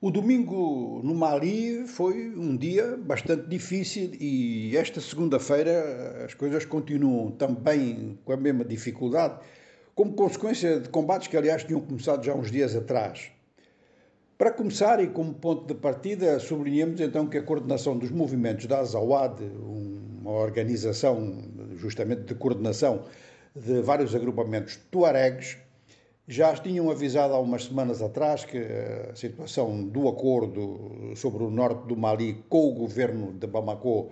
O domingo no Mali foi um dia bastante difícil e esta segunda-feira as coisas continuam também com a mesma dificuldade, como consequência de combates que, aliás, tinham começado já uns dias atrás. Para começar e como ponto de partida, sublinhamos então que a coordenação dos movimentos da Azawad, uma organização justamente de coordenação de vários agrupamentos tuaregs, já tinham avisado há umas semanas atrás que a situação do acordo sobre o norte do Mali com o governo de Bamako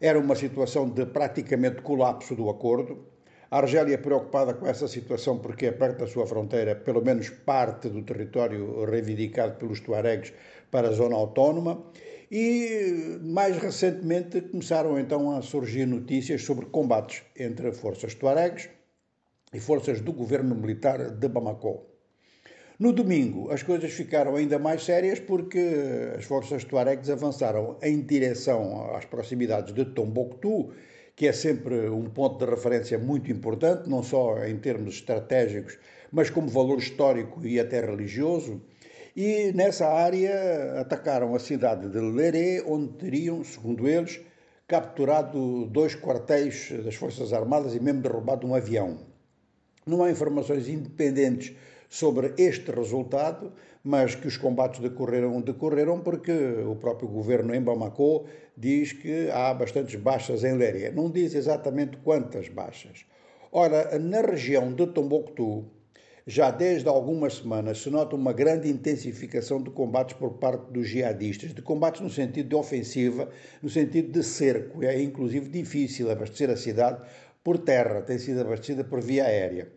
era uma situação de praticamente colapso do acordo. A Argélia é preocupada com essa situação porque é perto da sua fronteira, pelo menos parte do território reivindicado pelos tuaregs para a zona autónoma. E mais recentemente começaram então a surgir notícias sobre combates entre forças tuaregs e forças do governo militar de Bamako. No domingo, as coisas ficaram ainda mais sérias porque as forças tuaregs avançaram em direção às proximidades de Tombouctou, que é sempre um ponto de referência muito importante, não só em termos estratégicos, mas como valor histórico e até religioso. E nessa área atacaram a cidade de Leré, onde teriam, segundo eles, capturado dois quartéis das Forças Armadas e mesmo derrubado um avião. Não há informações independentes sobre este resultado, mas que os combates decorreram, decorreram porque o próprio governo em Bamako diz que há bastantes baixas em Léria. Não diz exatamente quantas baixas. Ora, na região de Tombouctou, já desde algumas semanas se nota uma grande intensificação de combates por parte dos jihadistas, de combates no sentido de ofensiva, no sentido de cerco. É inclusive difícil abastecer a cidade por terra, tem sido abastecida por via aérea.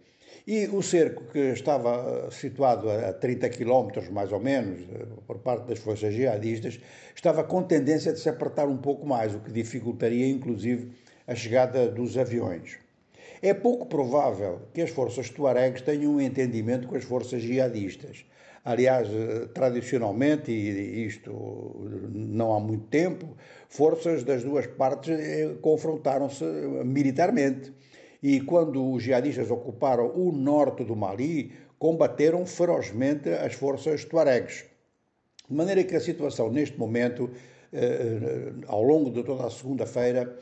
E o cerco, que estava situado a 30 quilómetros, mais ou menos, por parte das forças jihadistas, estava com tendência de se apertar um pouco mais, o que dificultaria, inclusive, a chegada dos aviões. É pouco provável que as forças tuaregs tenham um entendimento com as forças jihadistas. Aliás, eh, tradicionalmente, e isto não há muito tempo, forças das duas partes eh, confrontaram-se militarmente. E quando os jihadistas ocuparam o norte do Mali, combateram ferozmente as forças tuaregs. De maneira que a situação neste momento, eh, ao longo de toda a segunda-feira,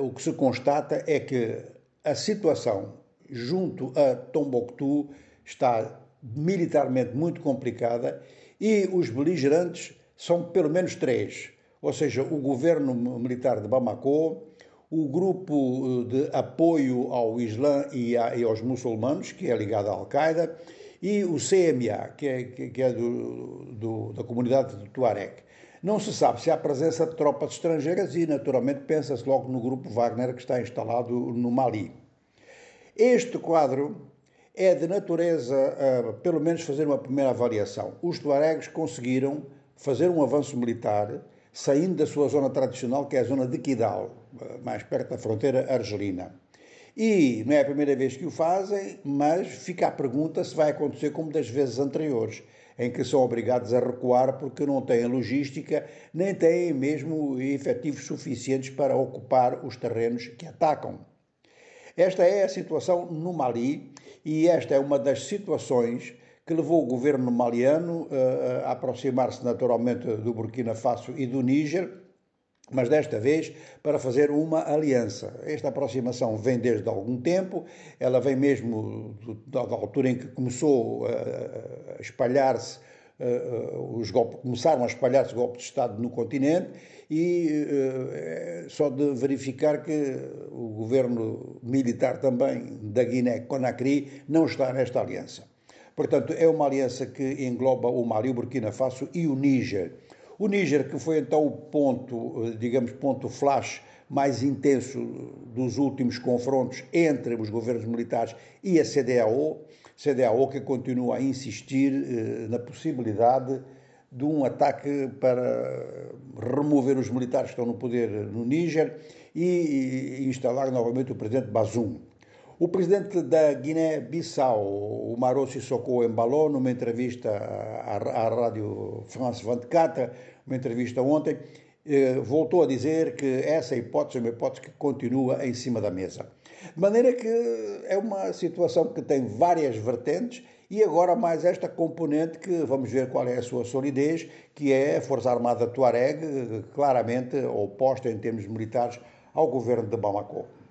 o que se constata é que a situação junto a Tombouctou está militarmente muito complicada e os beligerantes são pelo menos três, ou seja, o governo militar de Bamako, o grupo eh, de apoio ao Islã e, aos muçulmanos, que é ligado à Al-Qaeda, e o CMA, que é, que é do, do, da comunidade do Tuareg. Não se sabe se há presença de tropas estrangeiras e, naturalmente, pensa-se logo no grupo Wagner que está instalado no Mali. Este quadro é de natureza, uh, pelo menos, fazer uma primeira avaliação. Os tuaregs conseguiram fazer um avanço militar saindo da sua zona tradicional, que é a zona de Kidal, uh, mais perto da fronteira argelina. E não é a primeira vez que o fazem, mas fica a pergunta se vai acontecer como das vezes anteriores, em que são obrigados a recuar porque não têm logística, nem têm mesmo efetivos suficientes para ocupar os terrenos que atacam. Esta é a situação no Mali e esta é uma das situações que levou o governo maliano uh, a aproximar-se naturalmente do Burkina Faso e do Níger, mas desta vez para fazer uma aliança. Esta aproximação vem desde algum tempo, ela vem mesmo da altura em que começou a espalhar-se os golpes, começaram a espalhar-se golpes de Estado no continente e uh, só de verificar que o governo militar também da Guiné-Conakry não está nesta aliança. Portanto, é uma aliança que engloba o Mali, o Burkina Faso e o Níger. O Níger, que foi então o ponto, digamos, ponto flash mais intenso dos últimos confrontos entre os governos militares e a CDAO, CDAO que continua a insistir eh, na possibilidade de um ataque para remover os militares que estão no poder no Níger e instalar novamente o presidente Bazoum. O presidente da Guiné-Bissau, o Maro Sissoko Embalo, numa entrevista à, à rádio France 24, uma entrevista ontem, voltou a dizer que essa hipótese é uma hipótese que continua em cima da mesa. De maneira que é uma situação que tem várias vertentes e agora mais esta componente que vamos ver qual é a sua solidez, que é a Força Armada Tuareg, claramente oposta em termos militares ao governo de Bamako.